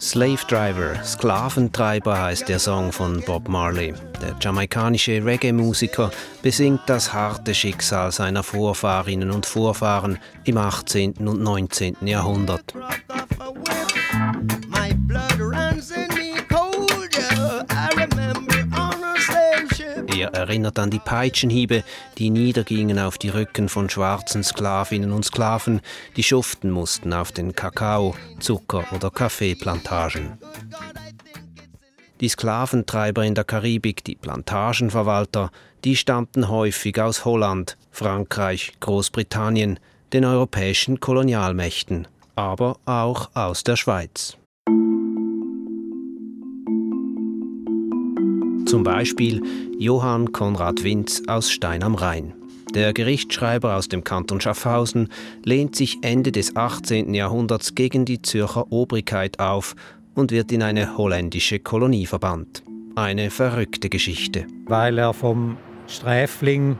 Slave driver, Sklaventreiber heißt der Song von Bob Marley. Der jamaikanische Reggae-Musiker besingt das harte Schicksal seiner Vorfahrinnen und Vorfahren im 18. und 19. Jahrhundert. Erinnert an die Peitschenhiebe, die niedergingen auf die Rücken von schwarzen Sklavinnen und Sklaven, die schuften mussten auf den Kakao, Zucker- oder Kaffeeplantagen. Die Sklaventreiber in der Karibik, die Plantagenverwalter, die stammten häufig aus Holland, Frankreich, Großbritannien, den europäischen Kolonialmächten, aber auch aus der Schweiz. Zum Beispiel Johann Konrad Winz aus Stein am Rhein. Der Gerichtsschreiber aus dem Kanton Schaffhausen lehnt sich Ende des 18. Jahrhunderts gegen die Zürcher Obrigkeit auf und wird in eine holländische Kolonie verbannt. Eine verrückte Geschichte. Weil er vom Sträfling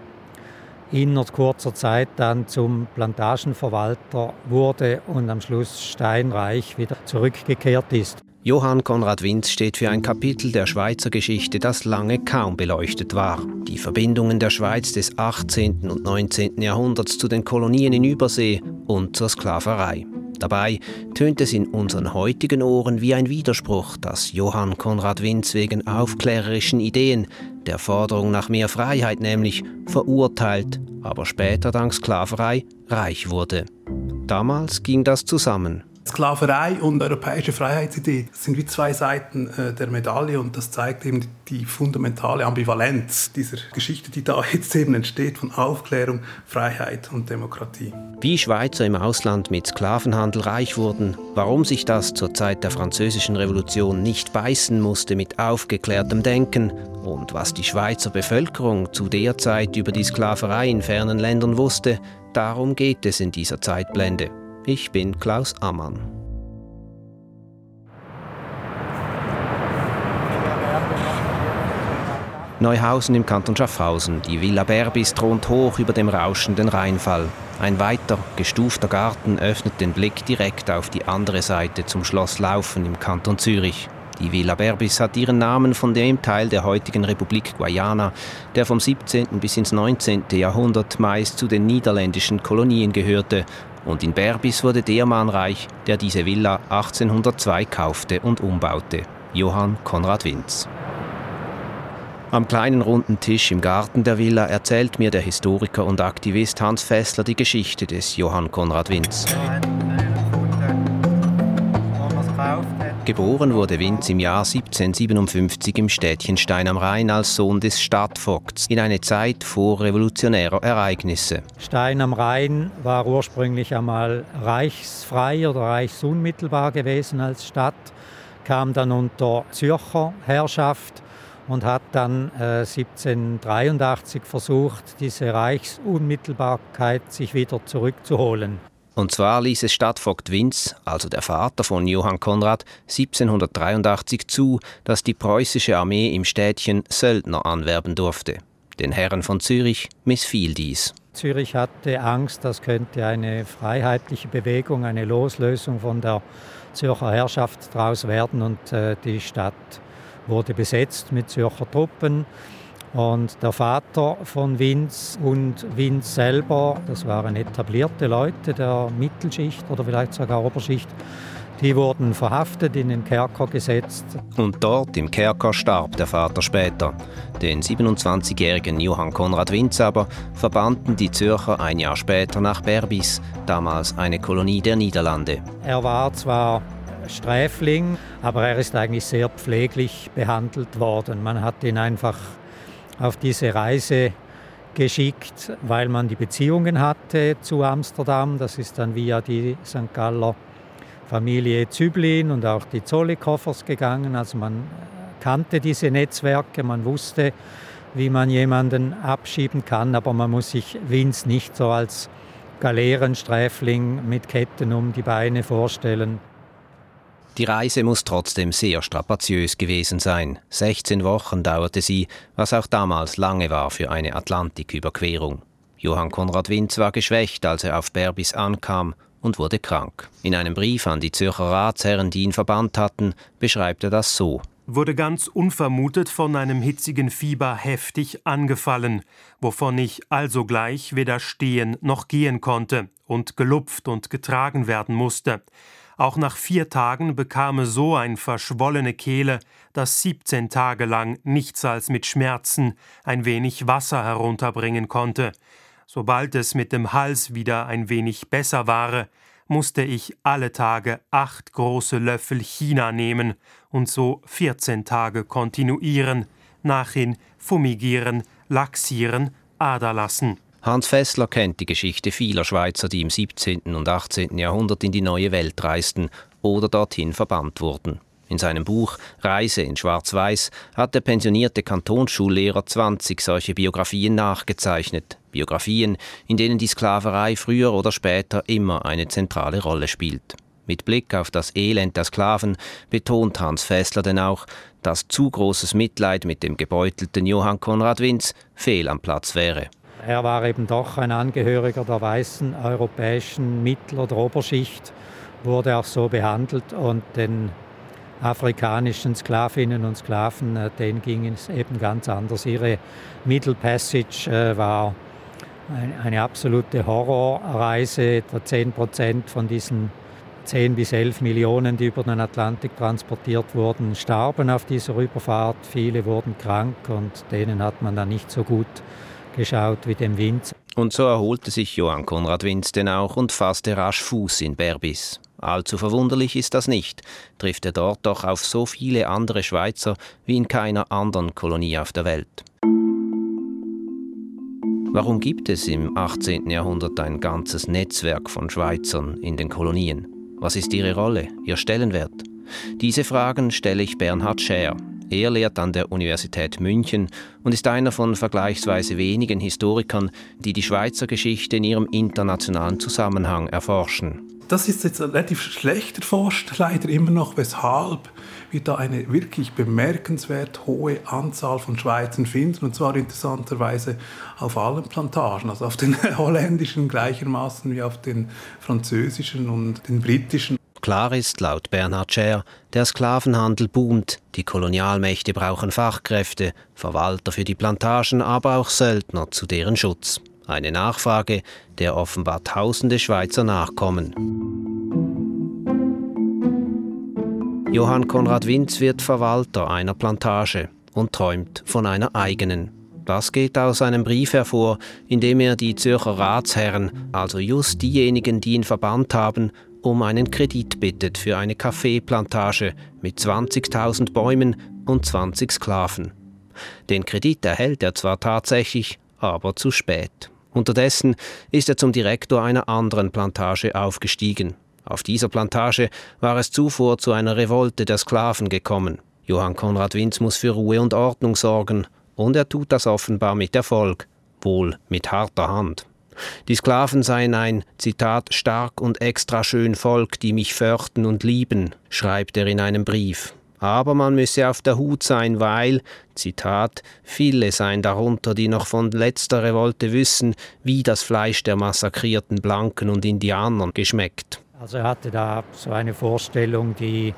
innerhalb kurzer Zeit dann zum Plantagenverwalter wurde und am Schluss steinreich wieder zurückgekehrt ist. Johann Konrad Winz steht für ein Kapitel der Schweizer Geschichte, das lange kaum beleuchtet war. Die Verbindungen der Schweiz des 18. und 19. Jahrhunderts zu den Kolonien in Übersee und zur Sklaverei. Dabei tönt es in unseren heutigen Ohren wie ein Widerspruch, dass Johann Konrad Winz wegen aufklärerischen Ideen, der Forderung nach mehr Freiheit nämlich, verurteilt, aber später dank Sklaverei reich wurde. Damals ging das zusammen. Sklaverei und europäische Freiheitsidee sind wie zwei Seiten äh, der Medaille und das zeigt eben die fundamentale Ambivalenz dieser Geschichte, die da jetzt eben entsteht von Aufklärung, Freiheit und Demokratie. Wie Schweizer im Ausland mit Sklavenhandel reich wurden, warum sich das zur Zeit der französischen Revolution nicht beißen musste mit aufgeklärtem Denken und was die Schweizer Bevölkerung zu der Zeit über die Sklaverei in fernen Ländern wusste, darum geht es in dieser Zeitblende. Ich bin Klaus Ammann. Neuhausen im Kanton Schaffhausen. Die Villa Berbis thront hoch über dem rauschenden Rheinfall. Ein weiter, gestufter Garten öffnet den Blick direkt auf die andere Seite zum Schloss Laufen im Kanton Zürich. Die Villa Berbis hat ihren Namen von dem Teil der heutigen Republik Guayana, der vom 17. bis ins 19. Jahrhundert meist zu den niederländischen Kolonien gehörte und in Berbis wurde der Mann reich, der diese Villa 1802 kaufte und umbaute. Johann Konrad Winz. Am kleinen runden Tisch im Garten der Villa erzählt mir der Historiker und Aktivist Hans Fessler die Geschichte des Johann Konrad Winz. Geboren wurde Winz im Jahr 1757 im Städtchen Stein am Rhein als Sohn des Stadtvogts in eine Zeit vor revolutionärer Ereignisse. Stein am Rhein war ursprünglich einmal reichsfrei oder reichsunmittelbar gewesen als Stadt, kam dann unter Zürcher Herrschaft und hat dann äh, 1783 versucht, diese Reichsunmittelbarkeit sich wieder zurückzuholen. Und zwar ließ es Stadtvogt Winz, also der Vater von Johann Konrad, 1783 zu, dass die preußische Armee im Städtchen Söldner anwerben durfte. Den Herren von Zürich missfiel dies. Zürich hatte Angst, das könnte eine freiheitliche Bewegung, eine Loslösung von der Zürcher Herrschaft daraus werden und äh, die Stadt wurde besetzt mit Zürcher Truppen. Und der Vater von Vince und Vince selber, das waren etablierte Leute der Mittelschicht oder vielleicht sogar Oberschicht, die wurden verhaftet, in den Kerker gesetzt. Und dort im Kerker starb der Vater später. Den 27-jährigen Johann Konrad Winz aber verbannten die Zürcher ein Jahr später nach Berbis, damals eine Kolonie der Niederlande. Er war zwar Sträfling, aber er ist eigentlich sehr pfleglich behandelt worden. Man hat ihn einfach auf diese Reise geschickt, weil man die Beziehungen hatte zu Amsterdam. Das ist dann via die St. Galler Familie Züblin und auch die Zollikoffers gegangen. Also man kannte diese Netzwerke, man wusste, wie man jemanden abschieben kann, aber man muss sich Wins nicht so als Galeerensträfling mit Ketten um die Beine vorstellen. Die Reise muss trotzdem sehr strapaziös gewesen sein. 16 Wochen dauerte sie, was auch damals lange war für eine Atlantiküberquerung. Johann Konrad Winz war geschwächt, als er auf Berbis ankam und wurde krank. In einem Brief an die Zürcher Ratsherren, die ihn verbannt hatten, beschreibt er das so wurde ganz unvermutet von einem hitzigen Fieber heftig angefallen, wovon ich alsogleich weder stehen noch gehen konnte und gelupft und getragen werden musste. Auch nach vier Tagen bekam es so ein verschwollene Kehle, dass 17 Tage lang nichts als mit Schmerzen ein wenig Wasser herunterbringen konnte. Sobald es mit dem Hals wieder ein wenig besser war, musste ich alle Tage acht große Löffel China nehmen und so 14 Tage kontinuieren, nachhin fumigieren, laxieren, aderlassen. Hans Fessler kennt die Geschichte vieler Schweizer, die im 17. und 18. Jahrhundert in die neue Welt reisten oder dorthin verbannt wurden. In seinem Buch Reise in Schwarz-Weiß hat der pensionierte Kantonsschullehrer 20 solche Biografien nachgezeichnet. Biografien, in denen die Sklaverei früher oder später immer eine zentrale Rolle spielt. Mit Blick auf das Elend der Sklaven betont Hans Fessler denn auch, dass zu großes Mitleid mit dem gebeutelten Johann Konrad Winz fehl am Platz wäre. Er war eben doch ein Angehöriger der weißen europäischen Mittel- oder Oberschicht, wurde auch so behandelt und den afrikanischen Sklavinnen und Sklaven, äh, denen ging es eben ganz anders. Ihre Middle Passage äh, war eine absolute Horrorreise. Etwa 10 Prozent von diesen 10 bis 11 Millionen, die über den Atlantik transportiert wurden, starben auf dieser Überfahrt. Viele wurden krank und denen hat man dann nicht so gut geschaut wie dem Wind. Und so erholte sich Johann Konrad Winz denn auch und fasste rasch Fuß in Berbis. Allzu verwunderlich ist das nicht, trifft er dort doch auf so viele andere Schweizer wie in keiner anderen Kolonie auf der Welt. Warum gibt es im 18. Jahrhundert ein ganzes Netzwerk von Schweizern in den Kolonien? Was ist ihre Rolle, ihr Stellenwert? Diese Fragen stelle ich Bernhard Scher. Er lehrt an der Universität München und ist einer von vergleichsweise wenigen Historikern, die die Schweizer Geschichte in ihrem internationalen Zusammenhang erforschen. Das ist jetzt relativ schlecht erforscht, leider immer noch, weshalb wir da eine wirklich bemerkenswert hohe Anzahl von Schweizern finden, und zwar interessanterweise auf allen Plantagen, also auf den holländischen gleichermaßen wie auf den französischen und den britischen. Klar ist laut Bernhard Scher, der Sklavenhandel boomt, die Kolonialmächte brauchen Fachkräfte, Verwalter für die Plantagen, aber auch Söldner zu deren Schutz. Eine Nachfrage, der offenbar tausende Schweizer nachkommen. Johann Konrad Winz wird Verwalter einer Plantage und träumt von einer eigenen. Das geht aus einem Brief hervor, in dem er die Zürcher Ratsherren, also just diejenigen, die ihn verbannt haben, um einen Kredit bittet für eine Kaffeeplantage mit 20.000 Bäumen und 20 Sklaven. Den Kredit erhält er zwar tatsächlich, aber zu spät. Unterdessen ist er zum Direktor einer anderen Plantage aufgestiegen. Auf dieser Plantage war es zuvor zu einer Revolte der Sklaven gekommen. Johann Konrad Winz muss für Ruhe und Ordnung sorgen, und er tut das offenbar mit Erfolg, wohl mit harter Hand. Die Sklaven seien ein, Zitat, stark und extra schön Volk, die mich fürchten und lieben, schreibt er in einem Brief. Aber man müsse auf der Hut sein, weil, Zitat, viele seien darunter, die noch von letzter Revolte wissen, wie das Fleisch der massakrierten Blanken und Indianern geschmeckt. Also er hatte da so eine Vorstellung, die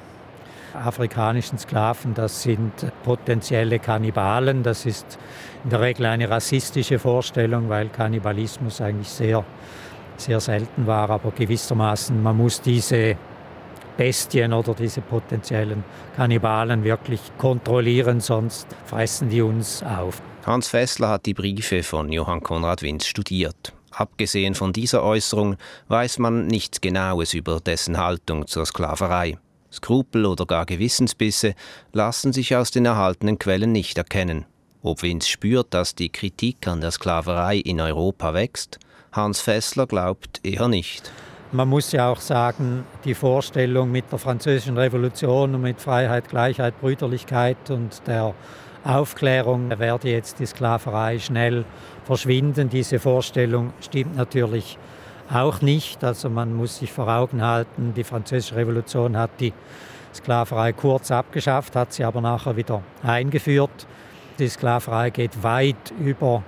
afrikanischen Sklaven, das sind potenzielle Kannibalen. Das ist in der Regel eine rassistische Vorstellung, weil Kannibalismus eigentlich sehr, sehr selten war. Aber gewissermaßen, man muss diese Bestien oder diese potenziellen Kannibalen wirklich kontrollieren, sonst fressen die uns auf. Hans Fessler hat die Briefe von Johann Konrad Winz studiert. Abgesehen von dieser Äußerung weiß man nichts Genaues über dessen Haltung zur Sklaverei. Skrupel oder gar Gewissensbisse lassen sich aus den erhaltenen Quellen nicht erkennen. Ob Winz spürt, dass die Kritik an der Sklaverei in Europa wächst, Hans Fessler glaubt eher nicht. Man muss ja auch sagen, die Vorstellung mit der Französischen Revolution und mit Freiheit, Gleichheit, Brüderlichkeit und der Aufklärung werde jetzt die Sklaverei schnell verschwinden. Diese Vorstellung stimmt natürlich auch nicht. Also man muss sich vor Augen halten, die Französische Revolution hat die Sklaverei kurz abgeschafft, hat sie aber nachher wieder eingeführt. Die Sklaverei geht weit über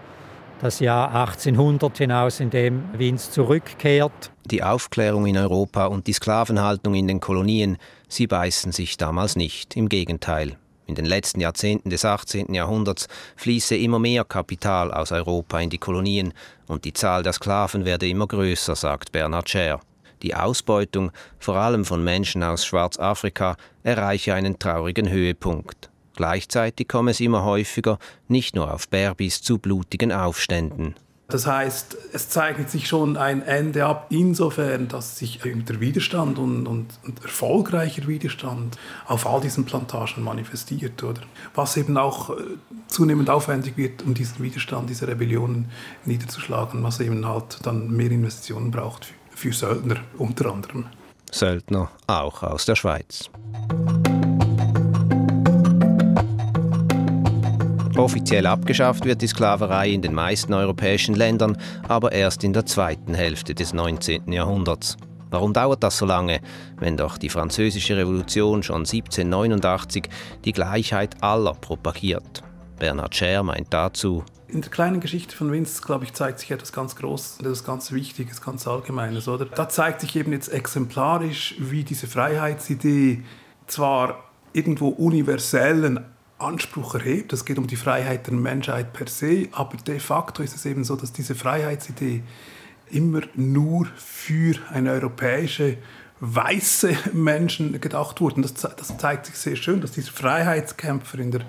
das Jahr 1800 hinaus, in dem Wiens zurückkehrt. Die Aufklärung in Europa und die Sklavenhaltung in den Kolonien, sie beißen sich damals nicht, im Gegenteil. In den letzten Jahrzehnten des 18. Jahrhunderts fließe immer mehr Kapital aus Europa in die Kolonien und die Zahl der Sklaven werde immer größer, sagt Bernhard Scher. Die Ausbeutung, vor allem von Menschen aus Schwarzafrika, erreiche einen traurigen Höhepunkt. Gleichzeitig komme es immer häufiger, nicht nur auf Berbis, zu blutigen Aufständen. Das heißt, es zeichnet sich schon ein Ende ab, insofern, dass sich der Widerstand und, und, und, erfolgreicher Widerstand auf all diesen Plantagen manifestiert. Oder? Was eben auch äh, zunehmend aufwendig wird, um diesen Widerstand, diese Rebellionen niederzuschlagen, was eben halt dann mehr Investitionen braucht für, für Söldner unter anderem. Söldner auch aus der Schweiz. Offiziell abgeschafft wird die Sklaverei in den meisten europäischen Ländern, aber erst in der zweiten Hälfte des 19. Jahrhunderts. Warum dauert das so lange, wenn doch die Französische Revolution schon 1789 die Gleichheit aller propagiert? Bernhard Scher meint dazu, in der kleinen Geschichte von Vince, glaube ich, zeigt sich etwas ganz Großes, etwas ganz Wichtiges, ganz Allgemeines, oder? Da zeigt sich eben jetzt exemplarisch, wie diese Freiheitsidee zwar irgendwo universellen Anspruch erhebt. Es geht um die Freiheit der Menschheit per se, aber de facto ist es eben so, dass diese Freiheitsidee immer nur für eine europäische weiße Menschen gedacht wurden. Das, das, zeigt sich sehr schön, dass dieser Freiheitskämpfer in der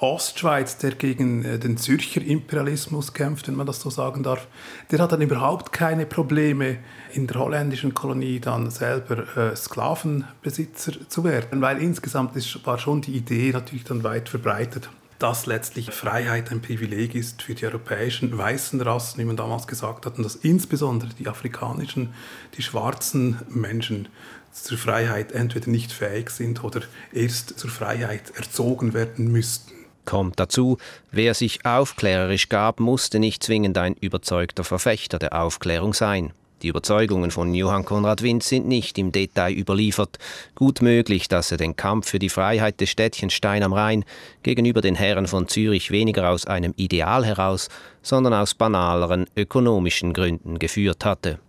Ostschweiz, der gegen äh, den Zürcher Imperialismus kämpft, wenn man das so sagen darf, der hat dann überhaupt keine Probleme, in der holländischen Kolonie dann selber äh, Sklavenbesitzer zu werden, weil insgesamt war schon die Idee natürlich dann weit verbreitet dass letztlich Freiheit ein Privileg ist für die europäischen weißen Rassen, wie man damals gesagt hat, und dass insbesondere die afrikanischen, die schwarzen Menschen zur Freiheit entweder nicht fähig sind oder erst zur Freiheit erzogen werden müssten. Kommt dazu, wer sich aufklärerisch gab, musste nicht zwingend ein überzeugter Verfechter der Aufklärung sein. Die Überzeugungen von Johann Konrad Winz sind nicht im Detail überliefert. Gut möglich, dass er den Kampf für die Freiheit des Städtchens Stein am Rhein gegenüber den Herren von Zürich weniger aus einem Ideal heraus, sondern aus banaleren ökonomischen Gründen geführt hatte.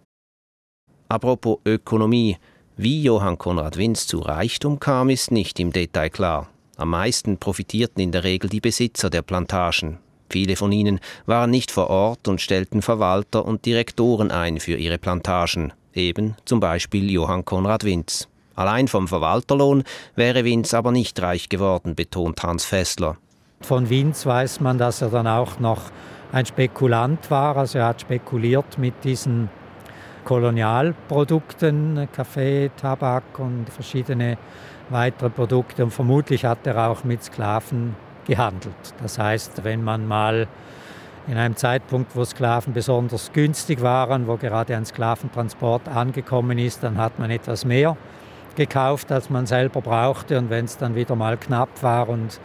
Apropos Ökonomie, wie Johann Konrad Winz zu Reichtum kam, ist nicht im Detail klar. Am meisten profitierten in der Regel die Besitzer der Plantagen, Viele von ihnen waren nicht vor Ort und stellten Verwalter und Direktoren ein für ihre Plantagen, eben zum Beispiel Johann Konrad Winz. Allein vom Verwalterlohn wäre Winz aber nicht reich geworden, betont Hans Fessler. Von Winz weiß man, dass er dann auch noch ein Spekulant war. Also er hat spekuliert mit diesen Kolonialprodukten, Kaffee, Tabak und verschiedene weitere Produkte. Und vermutlich hat er auch mit Sklaven gehandelt. Das heißt, wenn man mal in einem Zeitpunkt, wo Sklaven besonders günstig waren, wo gerade ein Sklaventransport angekommen ist, dann hat man etwas mehr gekauft, als man selber brauchte. Und wenn es dann wieder mal knapp war und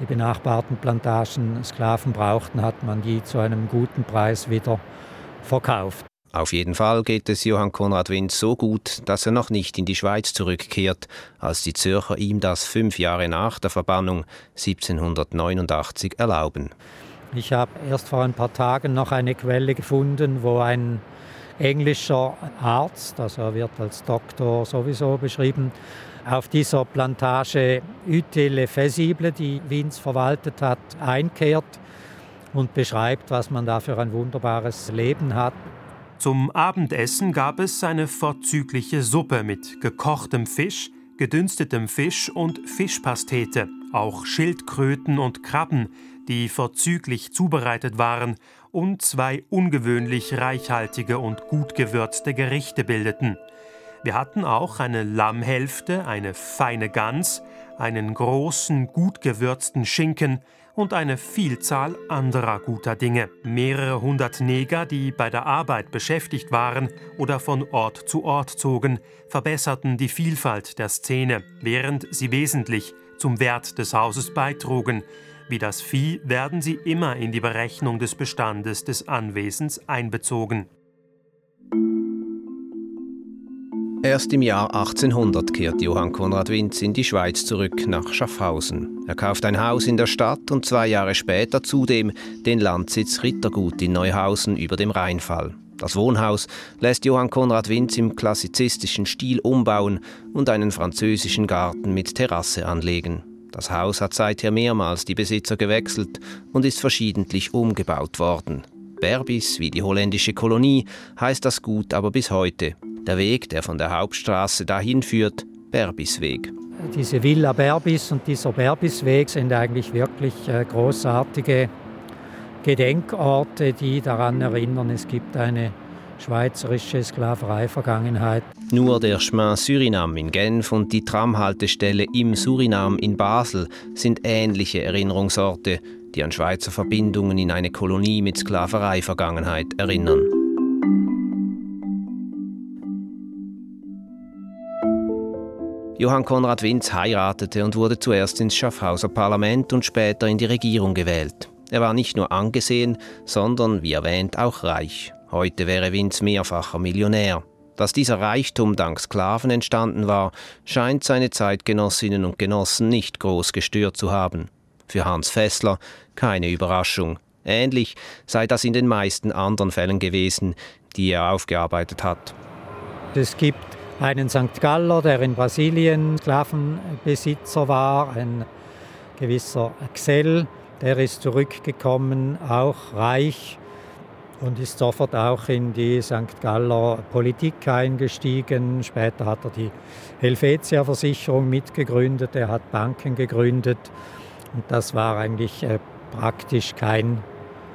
die benachbarten Plantagen Sklaven brauchten, hat man die zu einem guten Preis wieder verkauft. Auf jeden Fall geht es Johann Konrad Winz so gut, dass er noch nicht in die Schweiz zurückkehrt, als die Zürcher ihm das fünf Jahre nach der Verbannung 1789 erlauben. Ich habe erst vor ein paar Tagen noch eine Quelle gefunden, wo ein englischer Arzt, also er wird als Doktor sowieso beschrieben, auf dieser Plantage Utile Fesible, die Wiens verwaltet hat, einkehrt und beschreibt, was man da für ein wunderbares Leben hat. Zum Abendessen gab es eine vorzügliche Suppe mit gekochtem Fisch, gedünstetem Fisch und Fischpastete, auch Schildkröten und Krabben, die vorzüglich zubereitet waren und zwei ungewöhnlich reichhaltige und gut gewürzte Gerichte bildeten. Wir hatten auch eine Lammhälfte, eine feine Gans, einen großen, gut gewürzten Schinken, und eine Vielzahl anderer guter Dinge. Mehrere hundert Neger, die bei der Arbeit beschäftigt waren oder von Ort zu Ort zogen, verbesserten die Vielfalt der Szene, während sie wesentlich zum Wert des Hauses beitrugen. Wie das Vieh werden sie immer in die Berechnung des Bestandes des Anwesens einbezogen. Erst im Jahr 1800 kehrt Johann Konrad Winz in die Schweiz zurück nach Schaffhausen. Er kauft ein Haus in der Stadt und zwei Jahre später zudem den Landsitz Rittergut in Neuhausen über dem Rheinfall. Das Wohnhaus lässt Johann Konrad Winz im klassizistischen Stil umbauen und einen französischen Garten mit Terrasse anlegen. Das Haus hat seither mehrmals die Besitzer gewechselt und ist verschiedentlich umgebaut worden. Berbis, wie die holländische Kolonie, heißt das Gut aber bis heute. Der Weg, der von der Hauptstraße dahin führt, Berbisweg. Diese Villa Berbis und dieser Berbisweg sind eigentlich wirklich äh, großartige Gedenkorte, die daran erinnern, es gibt eine schweizerische Sklaverei-Vergangenheit. Nur der Chemin Suriname in Genf und die Tramhaltestelle im Surinam in Basel sind ähnliche Erinnerungsorte, die an Schweizer Verbindungen in eine Kolonie mit Sklaverei-Vergangenheit erinnern. Johann Konrad Winz heiratete und wurde zuerst ins Schaffhauser Parlament und später in die Regierung gewählt. Er war nicht nur angesehen, sondern, wie erwähnt, auch reich. Heute wäre Winz mehrfacher Millionär. Dass dieser Reichtum dank Sklaven entstanden war, scheint seine Zeitgenossinnen und Genossen nicht groß gestört zu haben. Für Hans Fessler keine Überraschung. Ähnlich sei das in den meisten anderen Fällen gewesen, die er aufgearbeitet hat. Es gibt einen St. Galler, der in Brasilien Sklavenbesitzer war, ein gewisser Axel, der ist zurückgekommen, auch reich und ist sofort auch in die St. Galler Politik eingestiegen. Später hat er die Helvetia-Versicherung mitgegründet, er hat Banken gegründet und das war eigentlich äh, praktisch kein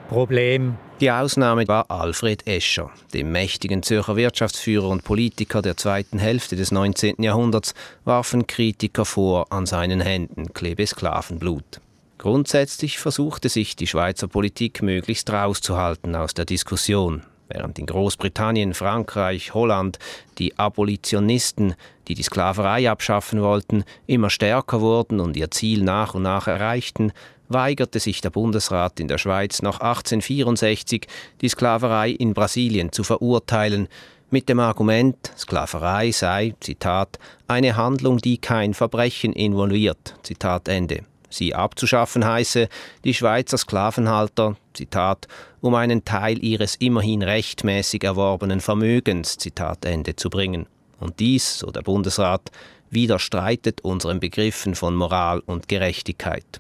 Problem die Ausnahme war Alfred Escher, dem mächtigen Zürcher Wirtschaftsführer und Politiker der zweiten Hälfte des 19. Jahrhunderts, warfen Kritiker vor, an seinen Händen klebe Sklavenblut. Grundsätzlich versuchte sich die Schweizer Politik möglichst rauszuhalten aus der Diskussion, während in Großbritannien, Frankreich, Holland die Abolitionisten, die die Sklaverei abschaffen wollten, immer stärker wurden und ihr Ziel nach und nach erreichten, weigerte sich der Bundesrat in der Schweiz noch 1864, die Sklaverei in Brasilien zu verurteilen, mit dem Argument, Sklaverei sei, Zitat, eine Handlung, die kein Verbrechen involviert, Zitat Ende. Sie abzuschaffen heiße, die Schweizer Sklavenhalter, Zitat, um einen Teil ihres immerhin rechtmäßig erworbenen Vermögens, Zitat Ende, zu bringen. Und dies, so der Bundesrat, widerstreitet unseren Begriffen von Moral und Gerechtigkeit.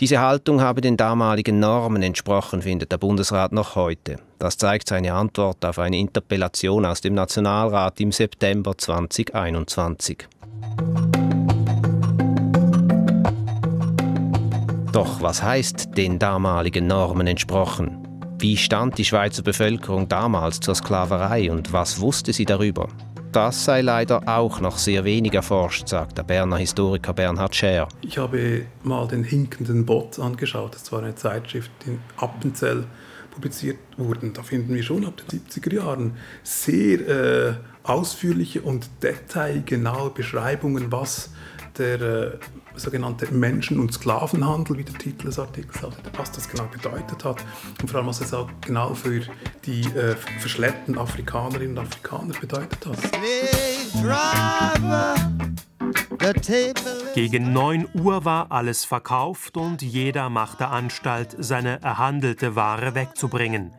Diese Haltung habe den damaligen Normen entsprochen, findet der Bundesrat noch heute. Das zeigt seine Antwort auf eine Interpellation aus dem Nationalrat im September 2021. Doch was heißt den damaligen Normen entsprochen? Wie stand die Schweizer Bevölkerung damals zur Sklaverei und was wusste sie darüber? Das sei leider auch noch sehr wenig erforscht, sagt der Berner Historiker Bernhard Scher. Ich habe mal den hinkenden Bot angeschaut. Das war eine Zeitschrift, die in Appenzell publiziert wurde. Da finden wir schon ab den 70er Jahren sehr äh, ausführliche und detailgenaue Beschreibungen, was der äh, sogenannte Menschen- und Sklavenhandel, wie der Titel des Artikels hat, was das genau bedeutet hat und vor allem, was es auch genau für die äh, verschleppten Afrikanerinnen und Afrikaner bedeutet hat. Gegen 9 Uhr war alles verkauft und jeder machte Anstalt, seine erhandelte Ware wegzubringen.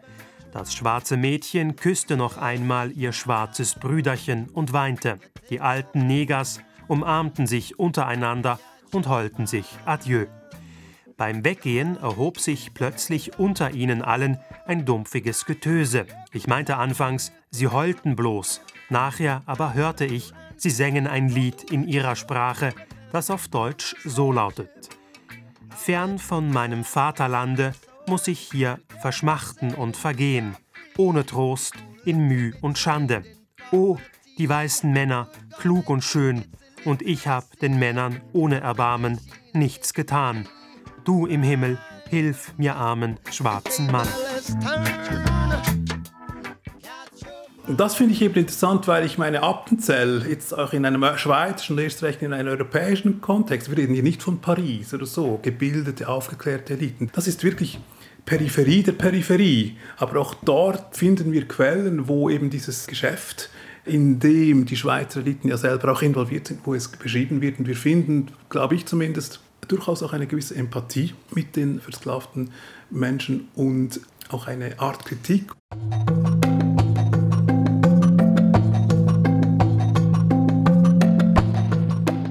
Das schwarze Mädchen küsste noch einmal ihr schwarzes Brüderchen und weinte. Die alten Negers umarmten sich untereinander und heulten sich Adieu. Beim Weggehen erhob sich plötzlich unter ihnen allen ein dumpfiges Getöse. Ich meinte anfangs, sie heulten bloß, nachher aber hörte ich, sie sängen ein Lied in ihrer Sprache, das auf Deutsch so lautet. Fern von meinem Vaterlande muss ich hier verschmachten und vergehen, ohne Trost, in Müh und Schande. O, die weißen Männer, klug und schön, und ich hab den Männern ohne Erbarmen nichts getan. Du im Himmel, hilf mir armen schwarzen Mann. Und das finde ich eben interessant, weil ich meine, Appenzell jetzt auch in einem schweizerischen erst recht in einem europäischen Kontext, wir reden hier nicht von Paris oder so, gebildete, aufgeklärte Eliten. Das ist wirklich Peripherie der Peripherie. Aber auch dort finden wir Quellen, wo eben dieses Geschäft in dem die Schweizer Eliten ja selber auch involviert sind, wo es beschrieben wird. Und wir finden, glaube ich zumindest, durchaus auch eine gewisse Empathie mit den versklavten Menschen und auch eine Art Kritik.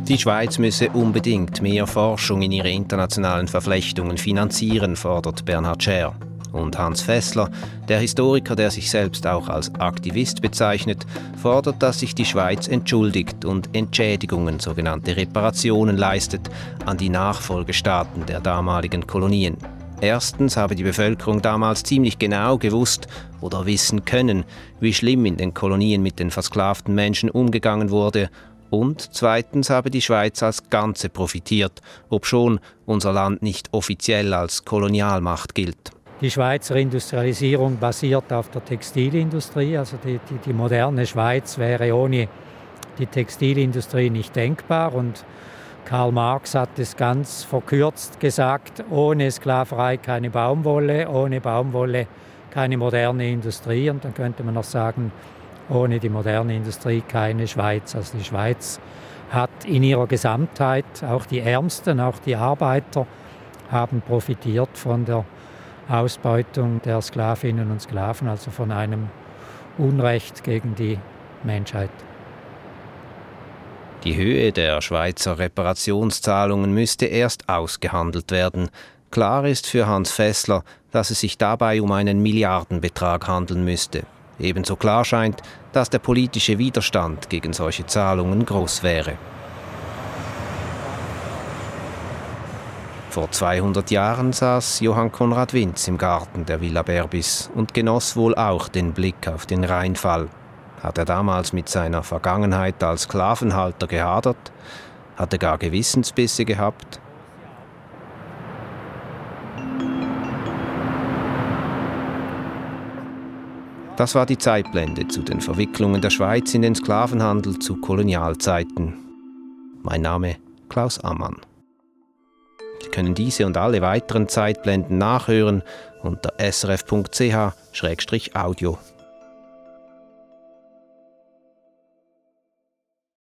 Die Schweiz müsse unbedingt mehr Forschung in ihre internationalen Verflechtungen finanzieren, fordert Bernhard Scher. Und Hans Fessler, der Historiker, der sich selbst auch als Aktivist bezeichnet, fordert, dass sich die Schweiz entschuldigt und Entschädigungen, sogenannte Reparationen leistet, an die Nachfolgestaaten der damaligen Kolonien. Erstens habe die Bevölkerung damals ziemlich genau gewusst oder wissen können, wie schlimm in den Kolonien mit den versklavten Menschen umgegangen wurde und zweitens habe die Schweiz als Ganze profitiert, obschon unser Land nicht offiziell als Kolonialmacht gilt. Die Schweizer Industrialisierung basiert auf der Textilindustrie. Also die, die, die moderne Schweiz wäre ohne die Textilindustrie nicht denkbar. Und Karl Marx hat es ganz verkürzt gesagt, ohne Sklaverei keine Baumwolle, ohne Baumwolle keine moderne Industrie. Und dann könnte man noch sagen, ohne die moderne Industrie keine Schweiz. Also die Schweiz hat in ihrer Gesamtheit, auch die Ärmsten, auch die Arbeiter, haben profitiert von der Ausbeutung der Sklavinnen und Sklaven, also von einem Unrecht gegen die Menschheit. Die Höhe der Schweizer Reparationszahlungen müsste erst ausgehandelt werden. Klar ist für Hans Fessler, dass es sich dabei um einen Milliardenbetrag handeln müsste. Ebenso klar scheint, dass der politische Widerstand gegen solche Zahlungen groß wäre. Vor 200 Jahren saß Johann Konrad Winz im Garten der Villa Berbis und genoss wohl auch den Blick auf den Rheinfall. Hat er damals mit seiner Vergangenheit als Sklavenhalter gehadert? Hat er gar Gewissensbisse gehabt? Das war die Zeitblende zu den Verwicklungen der Schweiz in den Sklavenhandel zu Kolonialzeiten. Mein Name Klaus Ammann. Sie können diese und alle weiteren Zeitblenden nachhören unter srf.ch-audio.